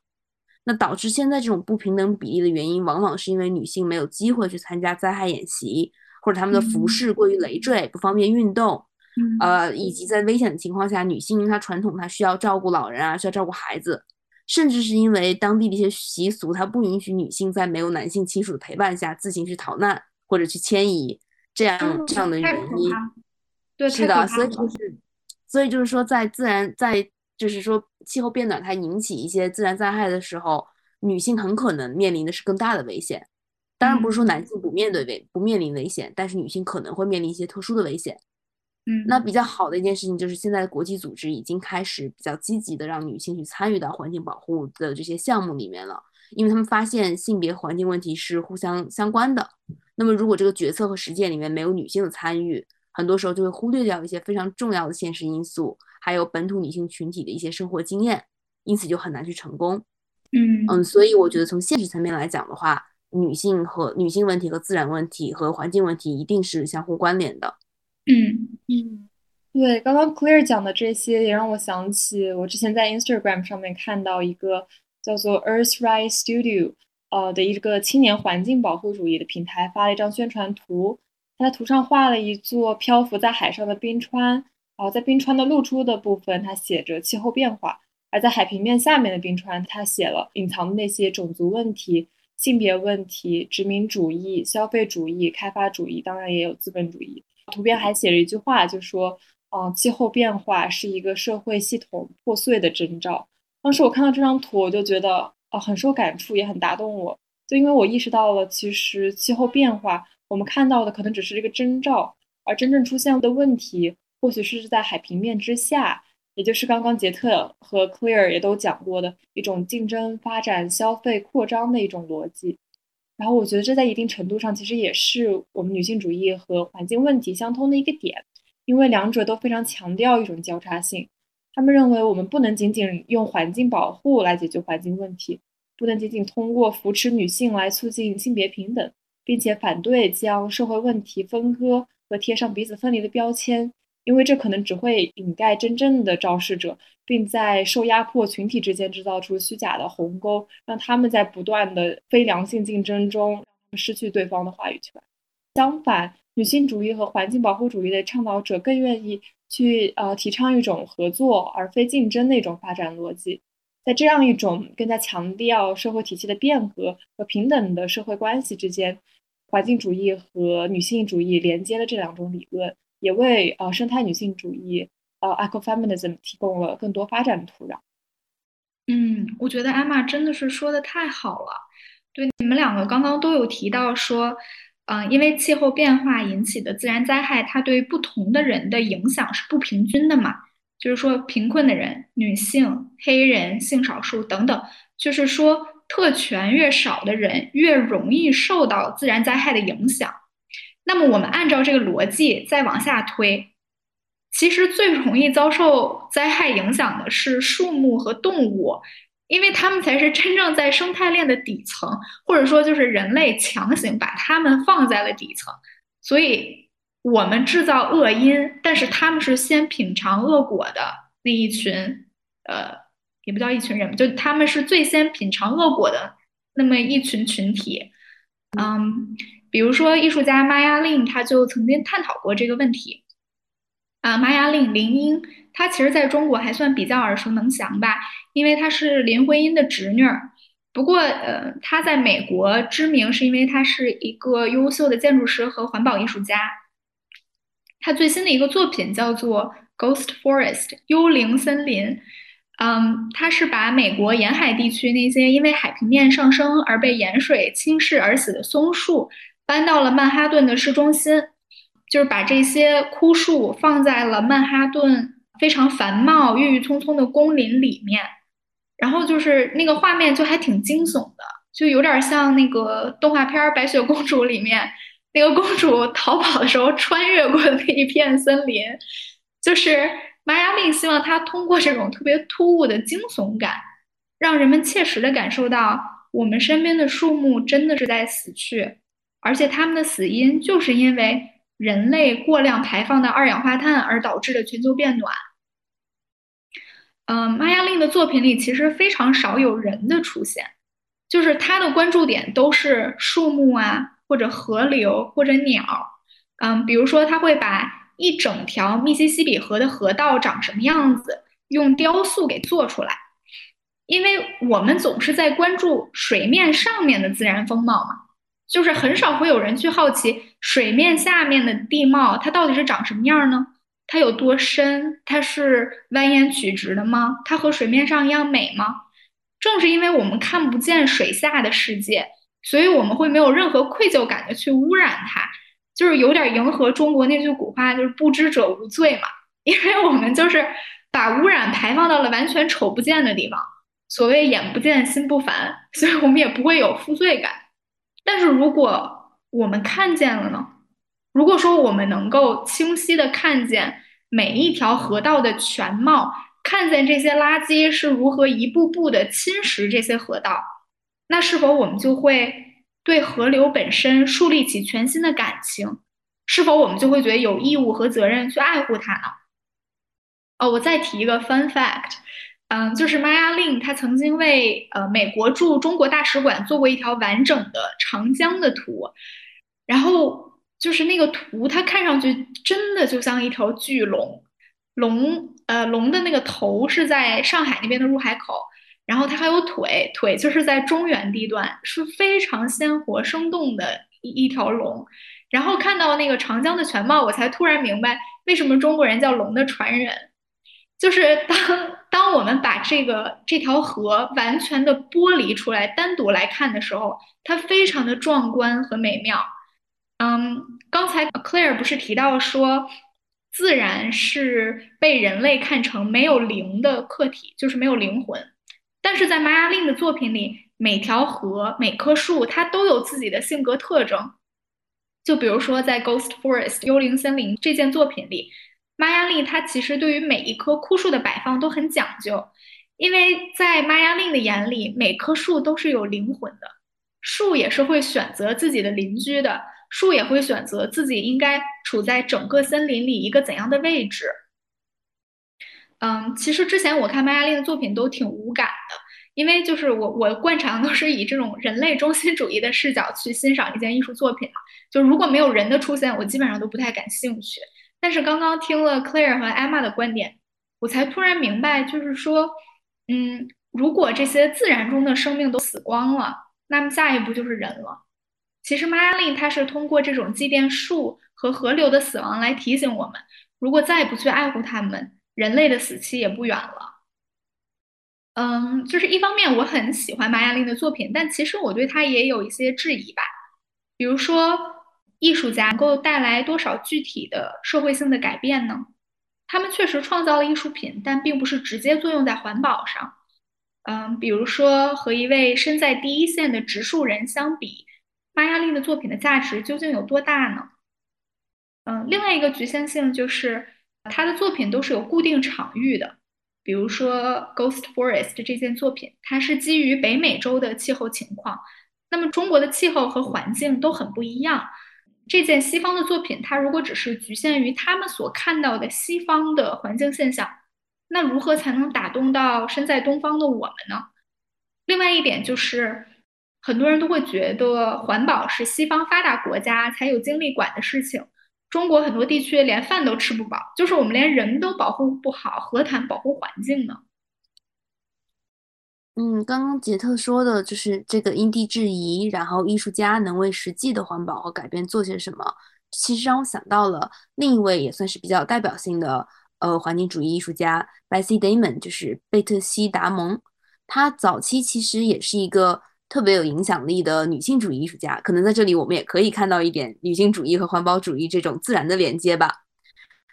那导致现在这种不平等比例的原因，往往是因为女性没有机会去参加灾害演习，或者她们的服饰过于累赘，不方便运动。呃，以及在危险的情况下，女性她传统她需要照顾老人啊，需要照顾孩子，甚至是因为当地的一些习俗，它不允许女性在没有男性亲属的陪伴下自行去逃难或者去迁移这样这样的原因。
对，
是的，所以就是，所以就是说，在自然在就是说气候变暖它引起一些自然灾害的时候，女性很可能面临的是更大的危险。当然不是说男性不面对危不面临危险，但是女性可能会面临一些特殊的危险。
嗯，
那比较好的一件事情就是，现在国际组织已经开始比较积极的让女性去参与到环境保护的这些项目里面了，因为他们发现性别环境问题是互相相关的。那么如果这个决策和实践里面没有女性的参与，很多时候就会忽略掉一些非常重要的现实因素，还有本土女性群体的一些生活经验，因此就很难去成功。
嗯
嗯，所以我觉得从现实层面来讲的话，女性和女性问题和自然问题和环境问题一定是相互关联的。
嗯。
嗯，对，刚刚 Clear 讲的这些也让我想起，我之前在 Instagram 上面看到一个叫做 Earthrise Studio 呃的一个青年环境保护主义的平台发了一张宣传图，他在图上画了一座漂浮在海上的冰川，然后在冰川的露出的部分，它写着气候变化，而在海平面下面的冰川，它写了隐藏的那些种族问题、性别问题、殖民主义、消费主义、开发主义，当然也有资本主义。图片还写了一句话，就说：“啊，气候变化是一个社会系统破碎的征兆。”当时我看到这张图，我就觉得啊，很受感触，也很打动我。就因为我意识到了，其实气候变化我们看到的可能只是这个征兆，而真正出现的问题，或许是在海平面之下，也就是刚刚杰特和 Clear 也都讲过的一种竞争、发展、消费、扩张的一种逻辑。然后我觉得这在一定程度上其实也是我们女性主义和环境问题相通的一个点，因为两者都非常强调一种交叉性。他们认为我们不能仅仅用环境保护来解决环境问题，不能仅仅通过扶持女性来促进性别平等，并且反对将社会问题分割和贴上彼此分离的标签。因为这可能只会掩盖真正的肇事者，并在受压迫群体之间制造出虚假的鸿沟，让他们在不断的非良性竞争中失去对方的话语权。相反，女性主义和环境保护主义的倡导者更愿意去呃提倡一种合作而非竞争的一种发展逻辑。在这样一种更加强调社会体系的变革和平等的社会关系之间，环境主义和女性主义连接了这两种理论，也为呃生态女性主义呃 ecofeminism 提供了更多发展的土壤。
嗯，我觉得艾玛真的是说的太好了。对，你们两个刚刚都有提到说，嗯，因为气候变化引起的自然灾害，它对不同的人的影响是不平均的嘛？就是说，贫困的人、女性、黑人、性少数等等，就是说，特权越少的人越容易受到自然灾害的影响。那么，我们按照这个逻辑再往下推，其实最容易遭受灾害影响的是树木和动物，因为他们才是真正在生态链的底层，或者说就是人类强行把他们放在了底层，所以。我们制造恶因，但是他们是先品尝恶果的那一群，呃，也不叫一群人，就他们是最先品尝恶果的那么一群群体。嗯，比如说艺术家玛雅令，他就曾经探讨过这个问题。啊，玛雅令林英，她其实在中国还算比较耳熟能详吧，因为她是林徽因的侄女。不过，呃，她在美国知名是因为她是一个优秀的建筑师和环保艺术家。他最新的一个作品叫做《Ghost Forest》幽灵森林，嗯，他是把美国沿海地区那些因为海平面上升而被盐水侵蚀而死的松树搬到了曼哈顿的市中心，就是把这些枯树放在了曼哈顿非常繁茂、郁郁葱葱的公林里面，然后就是那个画面就还挺惊悚的，就有点像那个动画片《白雪公主》里面。那个公主逃跑的时候穿越过的那一片森林，就是玛雅令希望她通过这种特别突兀的惊悚感，让人们切实的感受到我们身边的树木真的是在死去，而且它们的死因就是因为人类过量排放的二氧化碳而导致的全球变暖。嗯，玛雅令的作品里其实非常少有人的出现，就是他的关注点都是树木啊。或者河流，或者鸟，嗯，比如说他会把一整条密西西比河的河道长什么样子用雕塑给做出来，因为我们总是在关注水面上面的自然风貌嘛，就是很少会有人去好奇水面下面的地貌它到底是长什么样呢？它有多深？它是蜿蜒曲直的吗？它和水面上一样美吗？正是因为我们看不见水下的世界。所以我们会没有任何愧疚感的去污染它，就是有点迎合中国那句古话，就是不知者无罪嘛。因为我们就是把污染排放到了完全瞅不见的地方，所谓眼不见心不烦，所以我们也不会有负罪感。但是如果我们看见了呢？如果说我们能够清晰的看见每一条河道的全貌，看见这些垃圾是如何一步步的侵蚀这些河道。那是否我们就会对河流本身树立起全新的感情？是否我们就会觉得有义务和责任去爱护它呢？哦，我再提一个 fun fact，嗯，就是玛雅令他曾经为呃美国驻中国大使馆做过一条完整的长江的图，然后就是那个图，它看上去真的就像一条巨龙，龙呃龙的那个头是在上海那边的入海口。然后它还有腿，腿就是在中原地段，是非常鲜活生动的一一条龙。然后看到那个长江的全貌，我才突然明白为什么中国人叫龙的传人。就是当当我们把这个这条河完全的剥离出来，单独来看的时候，它非常的壮观和美妙。嗯，刚才 Claire 不是提到说，自然是被人类看成没有灵的客体，就是没有灵魂。但是在玛雅令的作品里，每条河、每棵树，它都有自己的性格特征。就比如说，在《Ghost Forest》幽灵森林这件作品里，玛雅令它其实对于每一棵枯树的摆放都很讲究，因为在玛雅令的眼里，每棵树都是有灵魂的，树也是会选择自己的邻居的，树也会选择自己应该处在整个森林里一个怎样的位置。嗯，其实之前我看玛雅丽的作品都挺无感的，因为就是我我惯常都是以这种人类中心主义的视角去欣赏一件艺术作品嘛。就如果没有人的出现，我基本上都不太感兴趣。但是刚刚听了 Claire 和 Emma 的观点，我才突然明白，就是说，嗯，如果这些自然中的生命都死光了，那么下一步就是人了。其实玛雅历它是通过这种祭奠树和河流的死亡来提醒我们，如果再不去爱护它们，人类的死期也不远了。嗯，就是一方面我很喜欢玛雅历的作品，但其实我对它也有一些质疑吧。比如说，艺术家能够带来多少具体的社会性的改变呢？他们确实创造了艺术品，但并不是直接作用在环保上。嗯，比如说和一位身在第一线的植树人相比。玛雅丽的作品的价值究竟有多大呢？嗯，另外一个局限性就是他的作品都是有固定场域的，比如说《Ghost Forest》这件作品，它是基于北美洲的气候情况。那么中国的气候和环境都很不一样。这件西方的作品，它如果只是局限于他们所看到的西方的环境现象，那如何才能打动到身在东方的我们呢？另外一点就是。很多人都会觉得环保是西方发达国家才有精力管的事情，中国很多地区连饭都吃不饱，就是我们连人都保护不好，何谈保护环境呢？
嗯，刚刚杰特说的就是这个因地制宜，然后艺术家能为实际的环保和改变做些什么，其实让我想到了另一位也算是比较代表性的呃环境主义艺术家 Bessie Damon，就是贝特西达蒙，他早期其实也是一个。特别有影响力的女性主义艺术家，可能在这里我们也可以看到一点女性主义和环保主义这种自然的连接吧。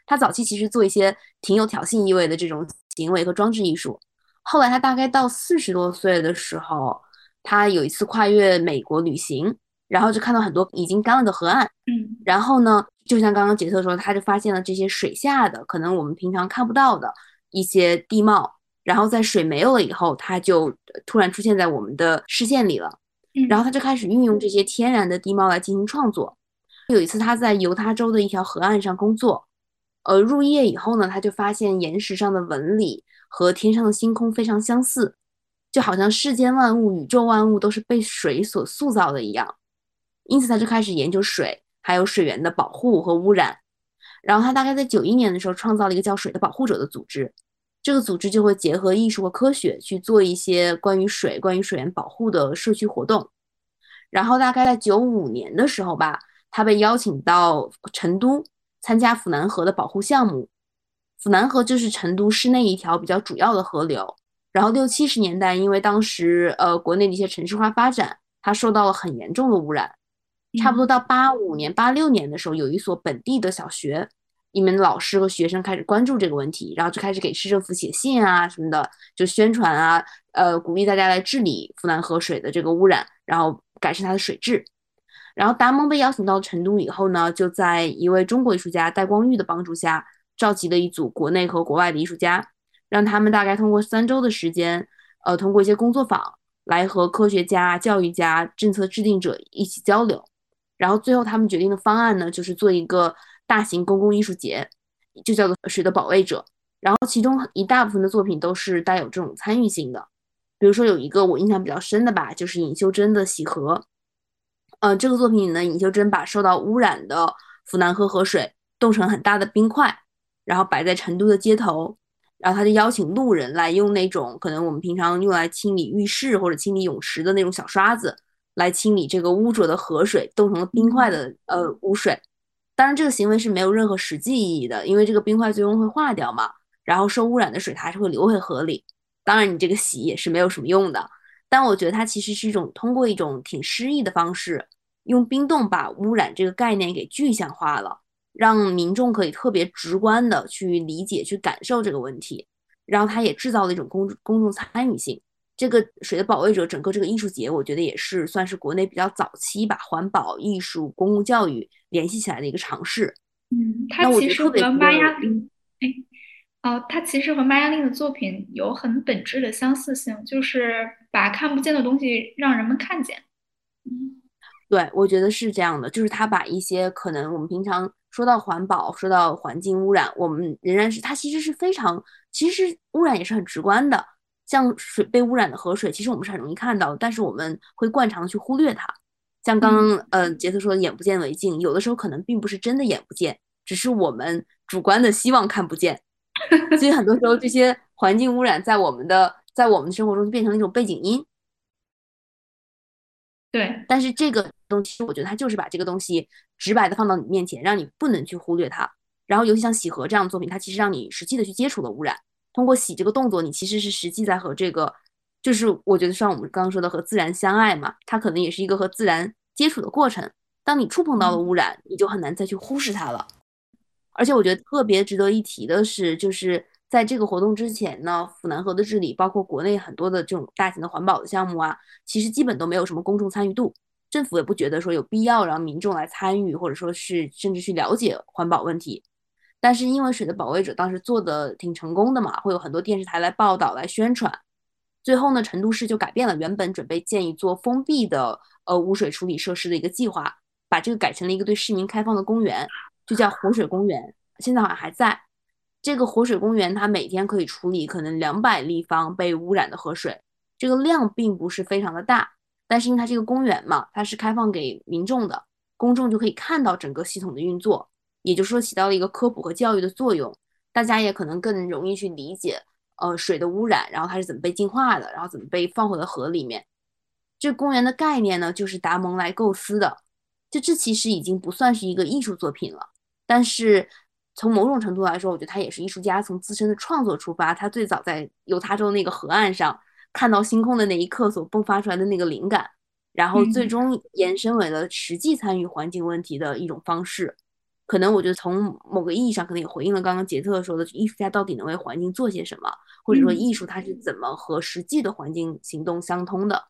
她早期其实做一些挺有挑衅意味的这种行为和装置艺术，后来他大概到四十多岁的时候，他有一次跨越美国旅行，然后就看到很多已经干了的河岸，
嗯，
然后呢，就像刚刚杰特说，他就发现了这些水下的可能我们平常看不到的一些地貌。然后在水没有了以后，它就突然出现在我们的视线里了。然后他就开始运用这些天然的地貌来进行创作。有一次他在犹他州的一条河岸上工作，呃，入夜以后呢，他就发现岩石上的纹理和天上的星空非常相似，就好像世间万物、宇宙万物都是被水所塑造的一样。因此他就开始研究水，还有水源的保护和污染。然后他大概在九一年的时候创造了一个叫“水的保护者”的组织。这个组织就会结合艺术和科学去做一些关于水、关于水源保护的社区活动。然后大概在九五年的时候吧，他被邀请到成都参加府南河的保护项目。府南河就是成都市内一条比较主要的河流。然后六七十年代，因为当时呃国内的一些城市化发展，它受到了很严重的污染。差不多到八五年、八六年的时候，有一所本地的小学。你们老师和学生开始关注这个问题，然后就开始给市政府写信啊什么的，就宣传啊，呃，鼓励大家来治理府南河水的这个污染，然后改善它的水质。然后达蒙被邀请到成都以后呢，就在一位中国艺术家戴光裕的帮助下，召集了一组国内和国外的艺术家，让他们大概通过三周的时间，呃，通过一些工作坊来和科学家、教育家、政策制定者一起交流。然后最后他们决定的方案呢，就是做一个。大型公共艺术节就叫做《水的保卫者》，然后其中一大部分的作品都是带有这种参与性的。比如说有一个我印象比较深的吧，就是尹秀珍的《喜河》。呃，这个作品里呢，尹秀珍把受到污染的府南河河水冻成很大的冰块，然后摆在成都的街头，然后他就邀请路人来用那种可能我们平常用来清理浴室或者清理泳池的那种小刷子来清理这个污浊的河水冻成了冰块的呃污水。当然，这个行为是没有任何实际意义的，因为这个冰块最终会化掉嘛，然后受污染的水它还是会流回河里。当然，你这个洗也是没有什么用的。但我觉得它其实是一种通过一种挺诗意的方式，用冰冻把污染这个概念给具象化了，让民众可以特别直观的去理解、去感受这个问题。然后它也制造了一种公公众参与性。这个水的保卫者，整个这个艺术节，我觉得也是算是国内比较早期把环保、艺术、公共教育联系起来的一个尝试。
嗯，它其实和玛雅丽，哎，哦，它其实和玛雅丽的作品有很本质的相似性，就是把看不见的东西让人们看见。
嗯，对，我觉得是这样的，就是他把一些可能我们平常说到环保、说到环境污染，我们仍然是它其实是非常，其实污染也是很直观的。像水被污染的河水，其实我们是很容易看到，但是我们会惯常的去忽略它。像刚刚呃杰特说的“眼不见为净”，有的时候可能并不是真的眼不见，只是我们主观的希望看不见。所以很多时候这些环境污染在我们的在我们生活中就变成了一种背景音。
对，
但是这个东西，我觉得它就是把这个东西直白的放到你面前，让你不能去忽略它。然后，尤其像洗河这样的作品，它其实让你实际的去接触了污染。通过洗这个动作，你其实是实际在和这个，就是我觉得像我们刚刚说的和自然相爱嘛，它可能也是一个和自然接触的过程。当你触碰到了污染，你就很难再去忽视它了。而且我觉得特别值得一提的是，就是在这个活动之前呢，府南河的治理，包括国内很多的这种大型的环保的项目啊，其实基本都没有什么公众参与度，政府也不觉得说有必要让民众来参与，或者说是甚至去了解环保问题。但是因为水的保卫者当时做的挺成功的嘛，会有很多电视台来报道、来宣传。最后呢，成都市就改变了原本准备建一座封闭的呃污水处理设施的一个计划，把这个改成了一个对市民开放的公园。就叫活水公园，现在好像还在。这个活水公园，它每天可以处理可能两百立方被污染的河水，这个量并不是非常的大。但是因为它这个公园嘛，它是开放给民众的，公众就可以看到整个系统的运作，也就是说起到了一个科普和教育的作用。大家也可能更容易去理解，呃，水的污染，然后它是怎么被净化的，然后怎么被放回了河里面。这公园的概念呢，就是达蒙来构思的。就这其实已经不算是一个艺术作品了。但是从某种程度来说，我觉得他也是艺术家，从自身的创作出发，他最早在犹他州那个河岸上看到星空的那一刻所迸发出来的那个灵感，然后最终延伸为了实际参与环境问题的一种方式。可能我觉得从某个意义上，可能也回应了刚刚杰特说的，艺术家到底能为环境做些什么，或者说艺术它是怎么和实际的环境行动相通的。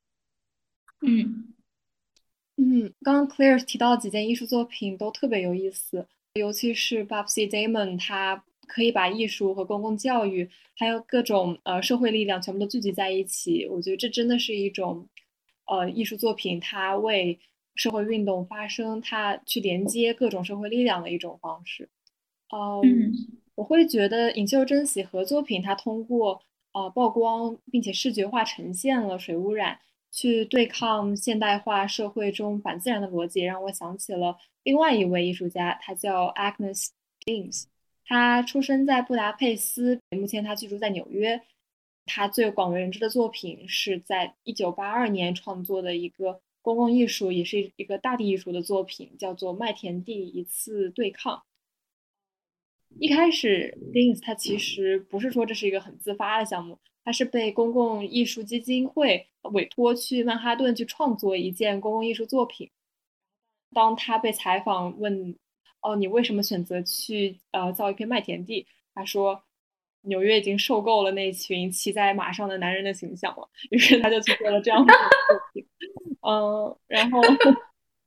嗯
嗯，刚刚 Claire 提到几件艺术作品都特别有意思。尤其是 Babsy Damon，他可以把艺术和公共教育，还有各种呃社会力量全部都聚集在一起。我觉得这真的是一种呃艺术作品，它为社会运动发声，它去连接各种社会力量的一种方式。嗯，我会觉得尹秀珍喜合作品，它通过呃曝光并且视觉化呈现了水污染。去对抗现代化社会中反自然的逻辑，让我想起了另外一位艺术家，他叫 Agnes Deans。他出生在布达佩斯，目前他居住在纽约。他最广为人知的作品是在1982年创作的一个公共艺术，也是一个大地艺术的作品，叫做《麦田地一次对抗》。一开始，Deans 他其实不是说这是一个很自发的项目。他是被公共艺术基金会委托去曼哈顿去创作一件公共艺术作品。当他被采访问：“哦，你为什么选择去呃造一片麦田地？”他说：“纽约已经受够了那群骑在马上的男人的形象了。”于是他就去做了这样的作品。嗯，然后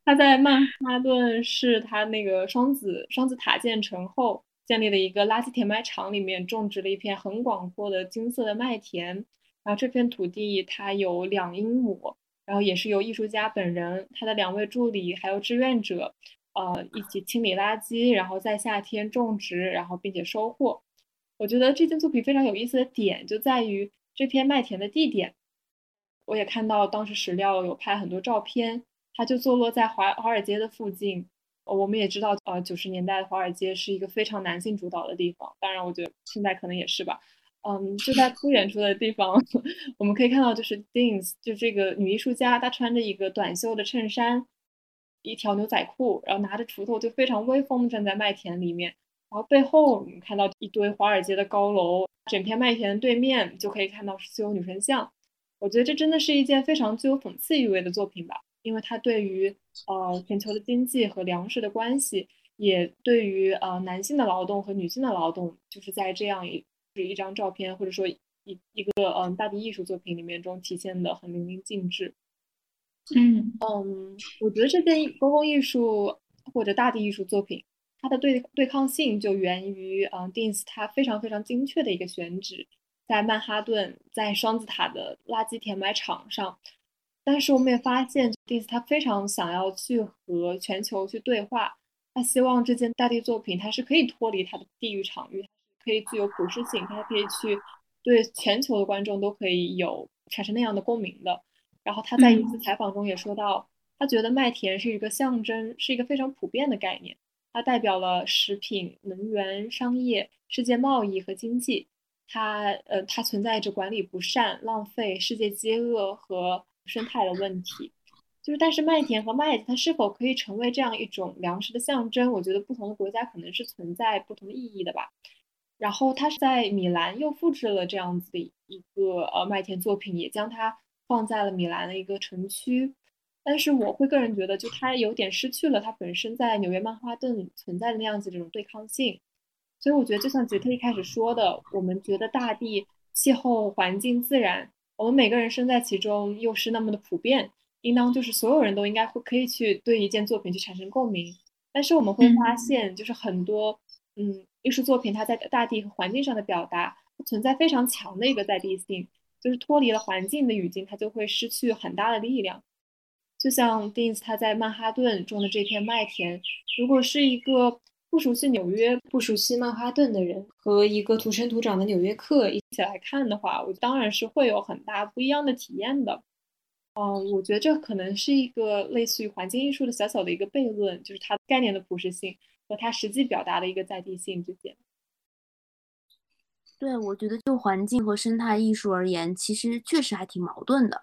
他在曼哈顿是他那个双子双子塔建成后。建立了一个垃圾填埋场，里面种植了一片很广阔的金色的麦田。然后这片土地它有两英亩，然后也是由艺术家本人、他的两位助理还有志愿者，呃，一起清理垃圾，然后在夏天种植，然后并且收获。我觉得这件作品非常有意思的点就在于这片麦田的地点。我也看到当时史料有拍很多照片，它就坐落在华华尔街的附近。我们也知道，呃，九十年代的华尔街是一个非常男性主导的地方。当然，我觉得现在可能也是吧。嗯，就在不远处的地方，我们可以看到，就是 Deans，就这个女艺术家，她穿着一个短袖的衬衫，一条牛仔裤，然后拿着锄头，就非常威风站在麦田里面。然后背后，我们看到一堆华尔街的高楼，整片麦田对面就可以看到自由女神像。我觉得这真的是一件非常具有讽刺意味的作品吧。因为它对于呃全球的经济和粮食的关系，也对于呃男性的劳动和女性的劳动，就是在这样一一张照片或者说一一个嗯大地艺术作品里面中体现的很淋漓尽致。
嗯
嗯，我觉得这件公共艺术或者大地艺术作品，它的对对抗性就源于嗯 Deans 他非常非常精确的一个选址，在曼哈顿在双子塔的垃圾填埋场上。但是我们也发现，d i n s 他非常想要去和全球去对话。他希望这件大地作品，它是可以脱离它的地域场域，可以具有普适性，它可以去对全球的观众都可以有产生那样的共鸣的。然后他在一次采访中也说到，他觉得麦田是一个象征，是一个非常普遍的概念，它代表了食品、能源、商业、世界贸易和经济。它呃它存在着管理不善、浪费、世界饥饿和生态的问题。就是，但是麦田和麦子它是否可以成为这样一种粮食的象征？我觉得不同的国家可能是存在不同的意义的吧。然后他是在米兰又复制了这样子的一个呃麦田作品，也将它放在了米兰的一个城区。但是我会个人觉得，就它有点失去了它本身在纽约曼哈顿存在的那样子这种对抗性。所以我觉得，就像杰特一开始说的，我们觉得大地、气候、环境、自然，我们每个人身在其中，又是那么的普遍。应当就是所有人都应该会可以去对一件作品去产生共鸣，但是我们会发现，就是很多嗯艺术作品它在大地和环境上的表达存在非常强的一个在地性，就是脱离了环境的语境，它就会失去很大的力量。就像 Deans 他在曼哈顿种的这片麦田，如果是一个不熟悉纽约、不熟悉曼哈顿的人和一个土生土长的纽约客一起来看的话，我当然是会有很大不一样的体验的。嗯，我觉得这可能是一个类似于环境艺术的小小的一个悖论，就是它概念的普适性和它实际表达的一个在地性之间。
对，我觉得就环境和生态艺术而言，其实确实还挺矛盾的。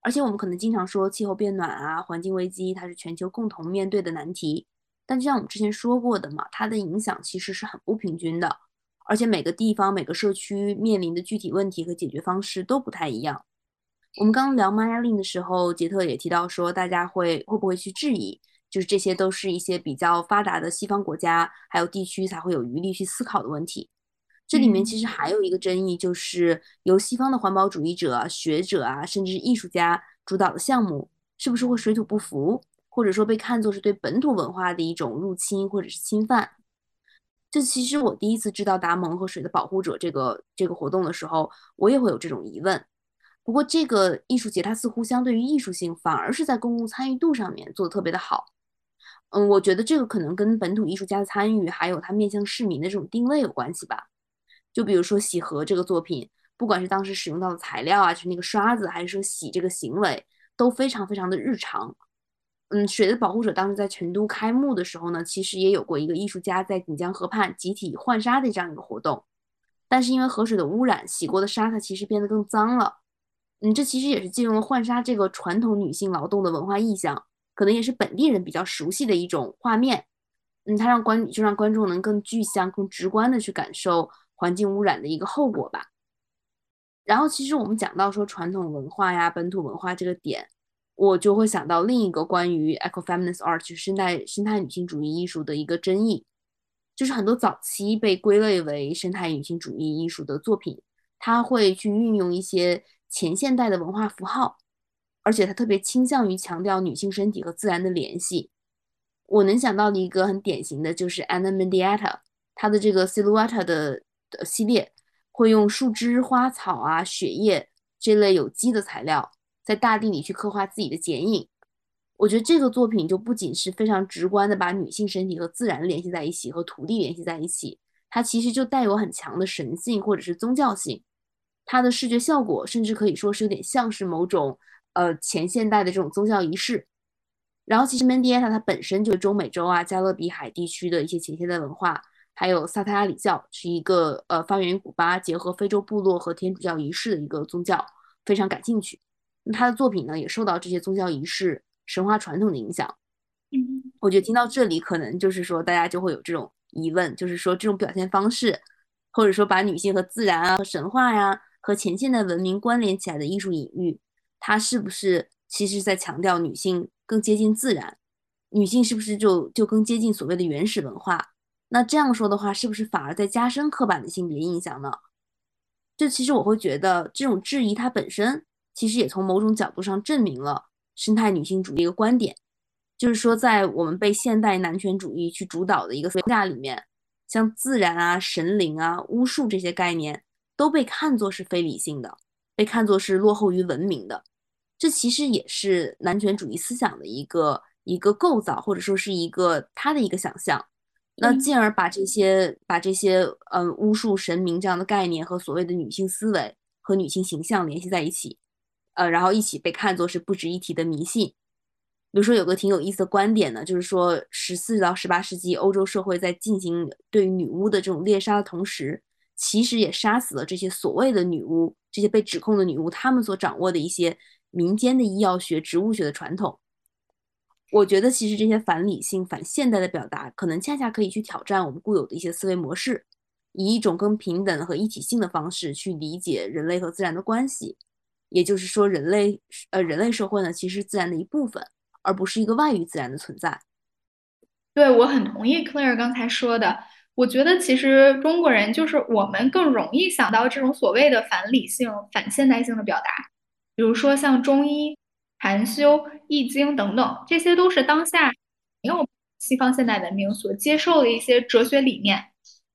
而且我们可能经常说气候变暖啊，环境危机，它是全球共同面对的难题。但就像我们之前说过的嘛，它的影响其实是很不平均的，而且每个地方、每个社区面临的具体问题和解决方式都不太一样。我们刚刚聊玛雅令的时候，杰特也提到说，大家会会不会去质疑，就是这些都是一些比较发达的西方国家还有地区才会有余力去思考的问题。这里面其实还有一个争议，就是由西方的环保主义者、学者啊，甚至是艺术家主导的项目，是不是会水土不服，或者说被看作是对本土文化的一种入侵或者是侵犯？这其实我第一次知道达蒙和水的保护者这个这个活动的时候，我也会有这种疑问。不过，这个艺术节它似乎相对于艺术性，反而是在公共参与度上面做的特别的好。嗯，我觉得这个可能跟本土艺术家的参与，还有它面向市民的这种定位有关系吧。就比如说洗河这个作品，不管是当时使用到的材料啊，就是那个刷子，还是说洗这个行为，都非常非常的日常。嗯，水的保护者当时在成都开幕的时候呢，其实也有过一个艺术家在锦江河畔集体换沙的这样一个活动，但是因为河水的污染，洗过的沙它其实变得更脏了。嗯，这其实也是借用了浣纱这个传统女性劳动的文化意象，可能也是本地人比较熟悉的一种画面。嗯，它让观就让观众能更具象、更直观的去感受环境污染的一个后果吧。然后，其实我们讲到说传统文化呀、本土文化这个点，我就会想到另一个关于 ecofeminist art 就生态生态女性主义艺术的一个争议，就是很多早期被归类为生态女性主义艺术的作品，它会去运用一些。前现代的文化符号，而且他特别倾向于强调女性身体和自然的联系。我能想到的一个很典型的就是 Anna Mendieta，她的这个 Silhouette 的系列会用树枝、花草啊、血液这类有机的材料，在大地里去刻画自己的剪影。我觉得这个作品就不仅是非常直观的把女性身体和自然联系在一起，和土地联系在一起，它其实就带有很强的神性或者是宗教性。它的视觉效果甚至可以说是有点像是某种呃前现代的这种宗教仪式。然后其实 Mendieta 它本身就是中美洲啊加勒比海地区的一些前现代文化，还有萨特亚里教是一个呃发源于古巴，结合非洲部落和天主教仪式的一个宗教，非常感兴趣。那他的作品呢也受到这些宗教仪式、神话传统的影响。
嗯，
我觉得听到这里，可能就是说大家就会有这种疑问，就是说这种表现方式，或者说把女性和自然啊和神话呀。和前现代文明关联起来的艺术隐喻，它是不是其实在强调女性更接近自然？女性是不是就就更接近所谓的原始文化？那这样说的话，是不是反而在加深刻板的性别印象呢？这其实我会觉得，这种质疑它本身其实也从某种角度上证明了生态女性主义一个观点，就是说，在我们被现代男权主义去主导的一个框架里面，像自然啊、神灵啊、巫术这些概念。都被看作是非理性的，被看作是落后于文明的，这其实也是男权主义思想的一个一个构造，或者说是一个他的一个想象。那进而把这些把这些嗯巫术神明这样的概念和所谓的女性思维和女性形象联系在一起，呃，然后一起被看作是不值一提的迷信。比如说有个挺有意思的观点呢，就是说十四到十八世纪欧洲社会在进行对于女巫的这种猎杀的同时。其实也杀死了这些所谓的女巫，这些被指控的女巫，她们所掌握的一些民间的医药学、植物学的传统。我觉得，其实这些反理性、反现代的表达，可能恰恰可以去挑战我们固有的一些思维模式，以一种更平等和一体性的方式去理解人类和自然的关系。也就是说，人类呃，人类社会呢，其实是自然的一部分，而不是一个外于自然的存在。
对，我很同意 Claire 刚才说的。我觉得其实中国人就是我们更容易想到这种所谓的反理性、反现代性的表达，比如说像中医、禅修、易经等等，这些都是当下没有西方现代文明所接受的一些哲学理念。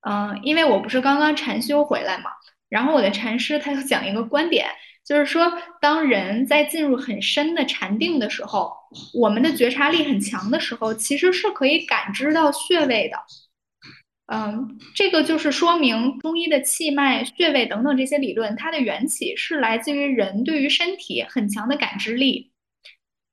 嗯，因为我不是刚刚禅修回来嘛，然后我的禅师他就讲一个观点。就是说，当人在进入很深的禅定的时候，我们的觉察力很强的时候，其实是可以感知到穴位的。嗯，这个就是说明中医的气脉、穴位等等这些理论，它的缘起是来自于人对于身体很强的感知力。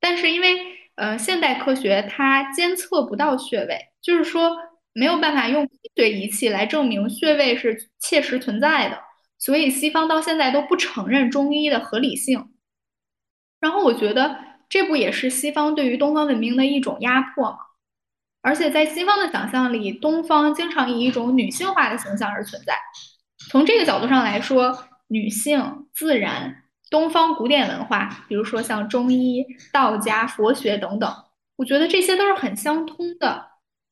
但是因为呃现代科学它监测不到穴位，就是说没有办法用科学仪器来证明穴位是切实存在的。所以西方到现在都不承认中医的合理性，然后我觉得这不也是西方对于东方文明的一种压迫吗？而且在西方的想象里，东方经常以一种女性化的形象而存在。从这个角度上来说，女性、自然、东方古典文化，比如说像中医、道家、佛学等等，我觉得这些都是很相通的，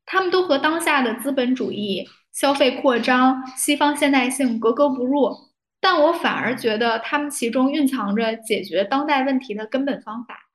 他们都和当下的资本主义。消费扩张、西方现代性格格不入，但我反而觉得他们其中蕴藏着解决当代问题的根本方法。